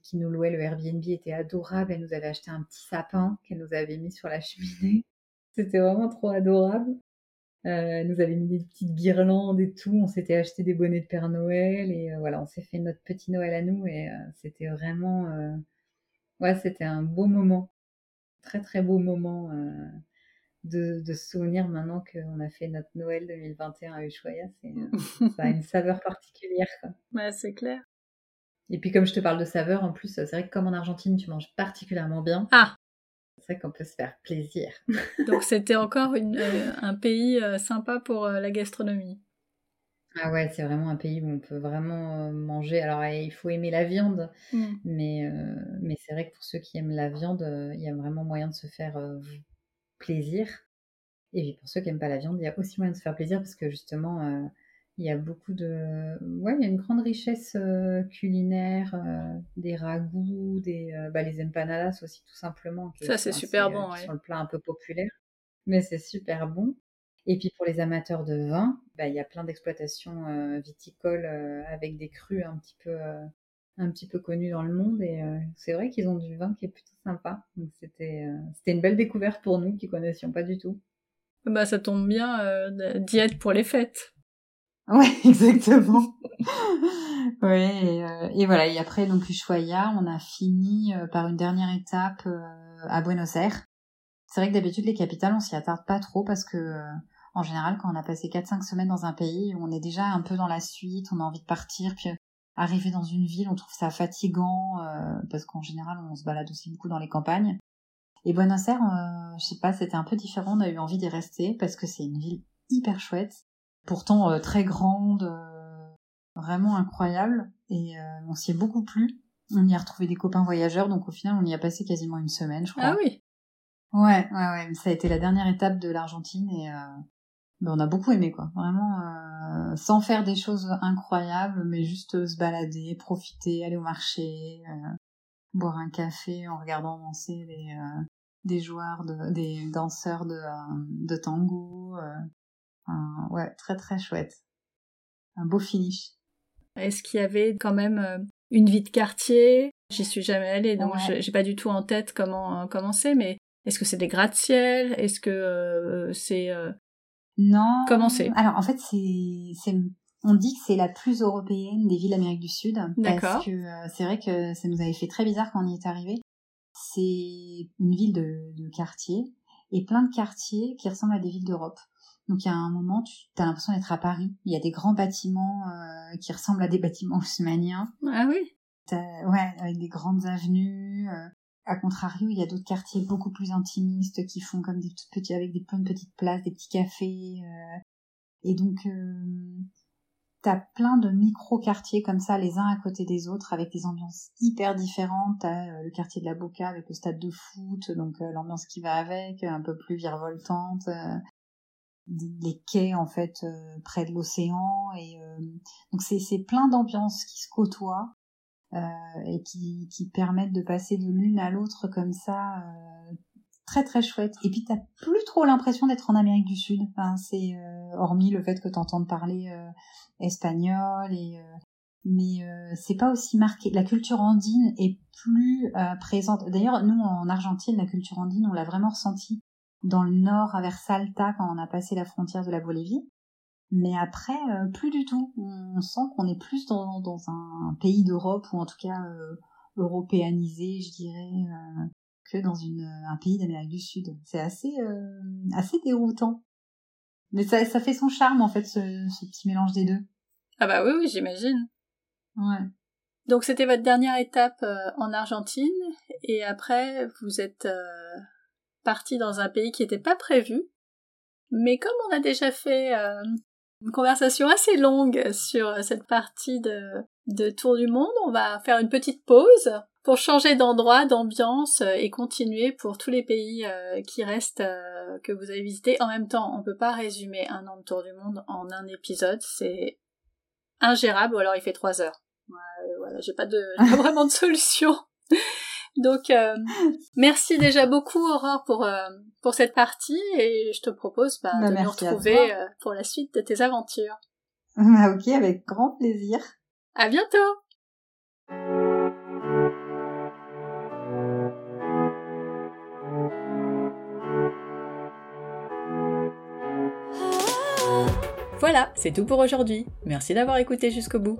qui nous louait le Airbnb était adorable. Elle nous avait acheté un petit sapin qu'elle nous avait mis sur la cheminée. (laughs) C'était vraiment trop adorable. Euh, elle nous avait mis des petites guirlandes et tout. On s'était acheté des bonnets de Père Noël et euh, voilà, on s'est fait notre petit Noël à nous et euh, c'était vraiment, ouais, c'était un beau moment, très très beau moment de, se souvenir maintenant qu'on a fait notre Noël 2021 à Ushuaia. ça a une saveur particulière. Quoi. Ouais, (laughs) c'est clair. Et puis comme je te parle de saveur, en plus, c'est vrai que comme en Argentine, tu manges particulièrement bien. Ah C'est vrai qu'on peut se faire plaisir. (laughs) Donc c'était encore une, euh, un pays euh, sympa pour euh, la gastronomie. Ah ouais, c'est vraiment un pays où on peut vraiment manger. Alors il faut aimer la viande, Mm. mais, mais c'est vrai que pour ceux qui aiment la viande, il y a vraiment moyen de se faire plaisir. Et puis pour ceux qui n'aiment pas la viande, il y a aussi moyen de se faire plaisir parce que justement, il y a beaucoup de. Ouais, il y a une grande richesse euh, culinaire, euh, des ragoûts, des, euh, bah, les empanadas aussi, tout simplement. qui Ça, c'est super assez, bon, ouais. sont le plat un peu populaire. Mais c'est super bon. Et puis pour les amateurs de vin, bah, il y a plein d'exploitations euh, viticoles euh, avec des crus un petit peu, euh, un petit peu connus dans le monde. Et euh, c'est vrai qu'ils ont du vin qui est plutôt sympa. Donc c'était, euh, c'était une belle découverte pour nous qui connaissions pas du tout. Bah ça tombe bien, euh, diète pour les fêtes. (laughs) Ouais, exactement. (laughs) ouais, et, euh, et voilà. Et après, donc, Ushuaia, on a fini euh, par une dernière étape euh, à Buenos Aires. C'est vrai que d'habitude, les capitales, on s'y attarde pas trop parce que, euh, en général, quand on a passé 4-5 semaines dans un pays, on est déjà un peu dans la suite, on a envie de partir, puis euh, arriver dans une ville, on trouve ça fatigant euh, parce qu'en général, on se balade aussi beaucoup dans les campagnes. Et Buenos Aires, je sais pas, c'était un peu différent. On a eu envie d'y rester parce que c'est une ville hyper chouette pourtant euh, très grande, euh, vraiment incroyable. Et euh, on s'y est beaucoup plu. On y a retrouvé des copains voyageurs, donc au final, on y a passé quasiment une semaine, je crois. Ah oui. Ouais, ouais, ouais. Ça a été la dernière étape de l'Argentine et euh, ben, on a beaucoup aimé, quoi. Vraiment, euh, sans faire des choses incroyables, mais juste euh, se balader, profiter, aller au marché, euh, boire un café en regardant danser des, euh, des joueurs, de, des danseurs de, de tango. Un- ouais, très très chouette. Un beau finish. Est-ce qu'il y avait quand même euh, une vie de quartier? J'y suis jamais allée, donc Ouais. j'ai pas du tout en tête comment euh, comment c'est, mais est-ce que c'est des gratte-ciel? Est-ce que euh, c'est euh, Non. Comment c'est? Alors en fait, c'est, c'est, on dit que c'est la plus européenne des villes d'Amérique du Sud. D'accord. Parce que euh, c'est vrai que ça nous avait fait très bizarre quand on y est arrivé. C'est une ville de, de quartier et plein de quartiers qui ressemblent à des villes d'Europe. Donc il y a un moment, tu as l'impression d'être à Paris. Il y a des grands bâtiments euh, qui ressemblent à des bâtiments (laughs) haussmanniens. Ah oui. Ouais, avec des grandes avenues. euh. À contrario, il y a d'autres quartiers beaucoup plus intimistes qui font comme des toutes petits, avec des plein de petites places, des petits cafés. euh. Et donc, euh, t'as plein de micro-quartiers comme ça, les uns à côté des autres, avec des ambiances hyper différentes. T'as euh, le quartier de la Boca avec le stade de foot, donc euh, l'ambiance qui va avec, un peu plus virevoltante. euh, les quais en fait euh, près de l'océan et euh, donc c'est c'est plein d'ambiances qui se côtoient euh, et qui, qui permettent de passer de l'une à l'autre comme ça, euh, très très chouette. Et puis t'as plus trop l'impression d'être en Amérique du Sud. Enfin, c'est euh, hormis le fait que t'entendes parler euh, espagnol et mais c'est pas aussi marqué. La culture andine est plus présente. D'ailleurs, nous en Argentine, la culture andine, on l'a vraiment ressenti dans le nord, vers Salta, quand on a passé la frontière de la Bolivie. Mais après, euh, plus du tout. On sent qu'on est plus dans, dans un pays d'Europe, ou en tout cas euh, européanisé, je dirais, euh, que dans une, un pays d'Amérique du Sud. C'est assez, euh, assez déroutant. Mais ça, ça fait son charme, en fait, ce, ce petit mélange des deux. Ah bah oui, oui, j'imagine. Ouais. Donc c'était votre dernière étape euh, en Argentine, et après vous êtes euh, parti dans un pays qui n'était pas prévu. Mais comme on a déjà fait euh, une conversation assez longue sur cette partie de, Tour du Monde, on va faire une petite pause pour changer d'endroit, d'ambiance euh, et continuer pour tous les pays euh, qui restent que vous avez visités. En même temps, on peut pas résumer un an de Tour du Monde en un épisode, c'est ingérable ou alors il fait trois heures. Voilà, j'ai pas de pas vraiment de solution. Donc euh, merci déjà beaucoup Aurore pour euh, pour cette partie et je te propose bah, Bah, de nous retrouver euh, pour la suite de tes aventures. (laughs) Ah, ok, avec grand plaisir. À bientôt. Voilà, c'est tout pour aujourd'hui. Merci d'avoir écouté jusqu'au bout.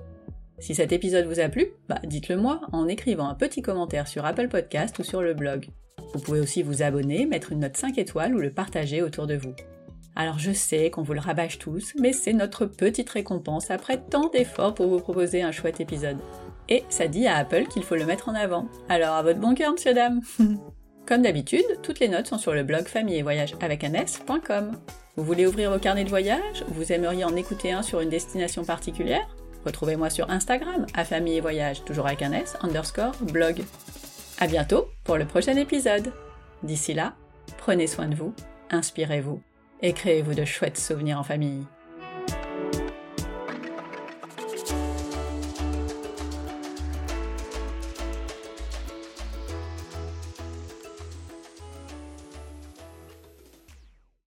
Si cet épisode vous a plu, bah dites-le moi en écrivant un petit commentaire sur Apple Podcast ou sur le blog. Vous pouvez aussi vous abonner, mettre une note 5 étoiles ou le partager autour de vous. Alors je sais qu'on vous le rabâche tous, mais c'est notre petite récompense après tant d'efforts pour vous proposer un chouette épisode. Et ça dit à Apple qu'il faut le mettre en avant. Alors à votre bon cœur, monsieur dame (laughs) Comme d'habitude, toutes les notes sont sur le blog famille et voyage avec un. Vous voulez ouvrir vos carnets de voyage? Vous aimeriez en écouter un sur une destination particulière? Retrouvez-moi sur Instagram, à famille et voyage, toujours avec un s, underscore, blog. À bientôt pour le prochain épisode. D'ici là, prenez soin de vous, inspirez-vous et créez-vous de chouettes souvenirs en famille.